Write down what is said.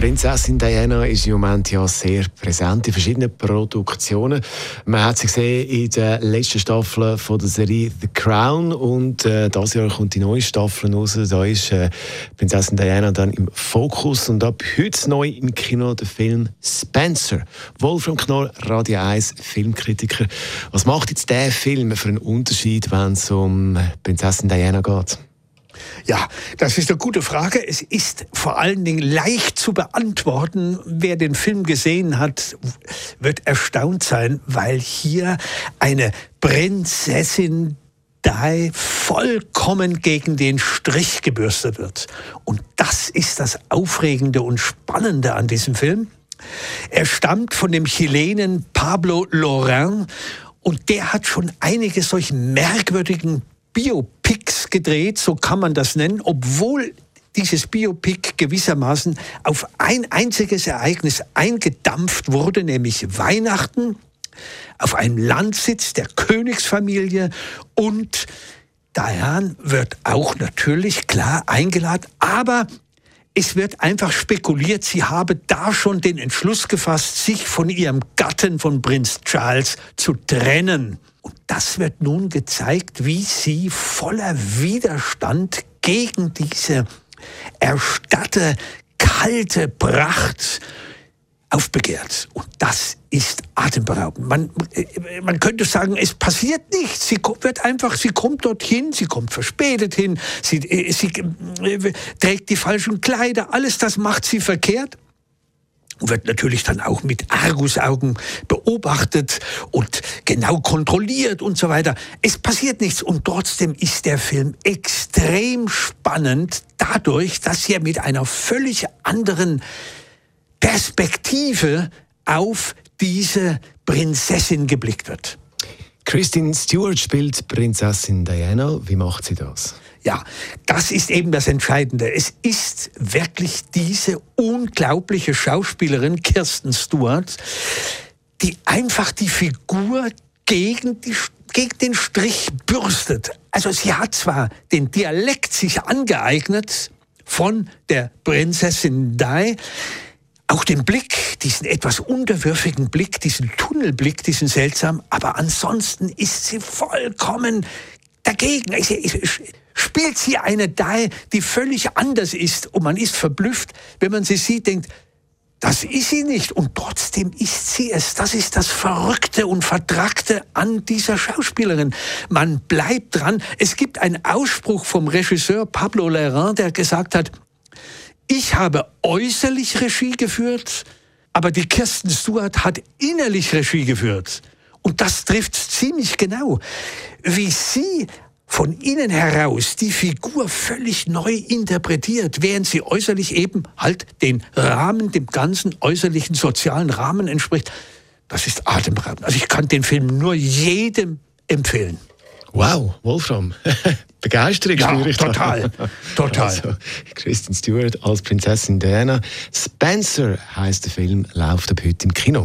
Prinzessin Diana ist im Moment ja sehr präsent in verschiedenen Produktionen. Man hat sie gesehen in der letzten Staffel von der Serie The Crown und äh, dieses Jahr kommt die neue Staffel raus. Da ist äh, Prinzessin Diana dann im Fokus und ab heute neu im Kino der Film Spencer. Wolfram Knorr, Radio 1 Filmkritiker. Was macht jetzt der Film für einen Unterschied, wenn es um Prinzessin Diana geht? Ja, das ist eine gute Frage. Es ist vor allen Dingen leicht zu beantworten. Wer den Film gesehen hat, wird erstaunt sein, weil hier eine Prinzessin Di vollkommen gegen den Strich gebürstet wird. Und das ist das Aufregende und Spannende an diesem Film. Er stammt von dem Chilenen Pablo Lorrain und der hat schon einige solch merkwürdigen Biopics gedreht, so kann man das nennen, obwohl dieses Biopic gewissermaßen auf ein einziges Ereignis eingedampft wurde, nämlich Weihnachten auf einem Landsitz der Königsfamilie und Diane wird auch natürlich klar eingeladen, aber es wird einfach spekuliert, sie habe da schon den Entschluss gefasst, sich von ihrem Gatten, von Prinz Charles, zu trennen. Und das wird nun gezeigt, wie sie voller Widerstand gegen diese erstarrte, kalte Pracht aufbegehrt. Und das ist atemberaubend. Man, äh, man könnte sagen, es passiert nichts. Sie wird einfach, sie kommt dorthin, sie kommt verspätet hin, sie, äh, sie äh, trägt die falschen Kleider, alles das macht sie verkehrt wird natürlich dann auch mit Argusaugen beobachtet und genau kontrolliert und so weiter. Es passiert nichts und trotzdem ist der Film extrem spannend dadurch, dass er mit einer völlig anderen Perspektive auf diese Prinzessin geblickt wird. Christine Stewart spielt Prinzessin Diana. Wie macht sie das? Ja, das ist eben das Entscheidende. Es ist wirklich diese unglaubliche Schauspielerin Kirsten Stewart, die einfach die Figur gegen, die, gegen den Strich bürstet. Also sie hat zwar den Dialekt sich angeeignet von der Prinzessin Di, auch den Blick, diesen etwas unterwürfigen Blick, diesen Tunnelblick, diesen seltsam, aber ansonsten ist sie vollkommen dagegen. Spielt sie eine da, die völlig anders ist und man ist verblüfft, wenn man sie sieht, denkt, das ist sie nicht und trotzdem ist sie es. Das ist das Verrückte und Vertragte an dieser Schauspielerin. Man bleibt dran. Es gibt einen Ausspruch vom Regisseur Pablo Lerrin, der gesagt hat, ich habe äußerlich Regie geführt, aber die Kirsten Stewart hat innerlich Regie geführt. Und das trifft ziemlich genau. Wie sie von innen heraus die Figur völlig neu interpretiert, während sie äußerlich eben halt den Rahmen, dem ganzen äußerlichen sozialen Rahmen entspricht. Das ist atemberaubend. Also ich kann den Film nur jedem empfehlen. Wow, Wolfram. Begeisterung ja, spüre ich total, da. total. Also, Kristen Stewart als Prinzessin Diana. Spencer heißt der Film, läuft ab heute im Kino.